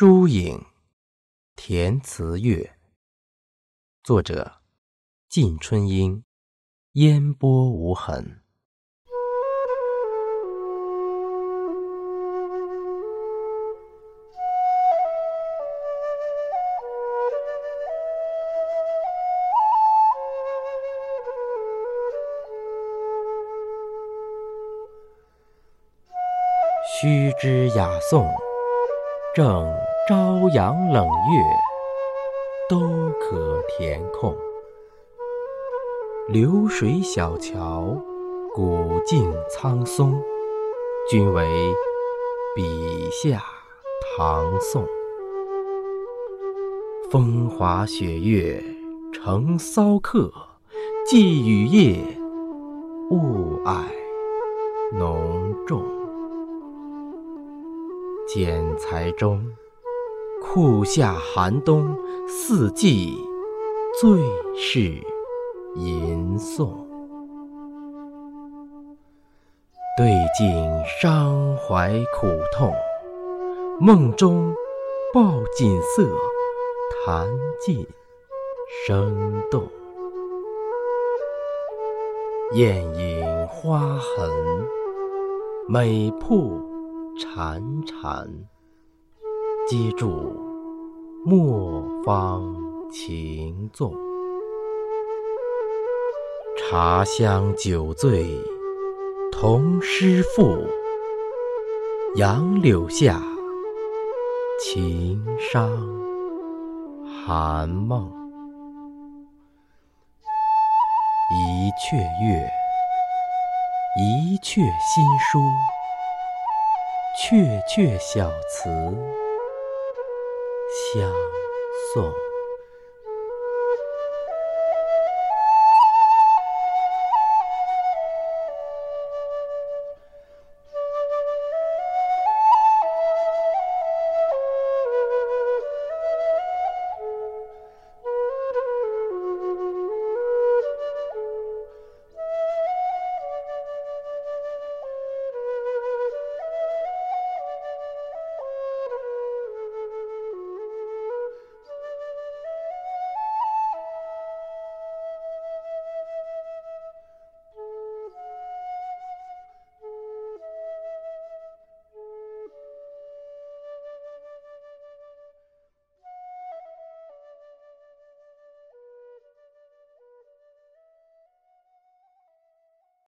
疏影，填词月。作者：晋春英。烟波无痕。须知雅颂。正朝阳冷月，都可填空。流水小桥，古径苍松，均为笔下唐宋。风华雪月成骚客，寄雨夜，雾霭浓重。剪裁中，酷夏寒冬，四季最是吟诵。对镜伤怀苦痛，梦中抱锦瑟，弹尽生动。艳影花痕，美瀑。潺潺，接住莫方情纵。茶香酒醉同诗赋，杨柳下，情伤寒梦。一阙月，一阙新书。鹊鹊小词相送。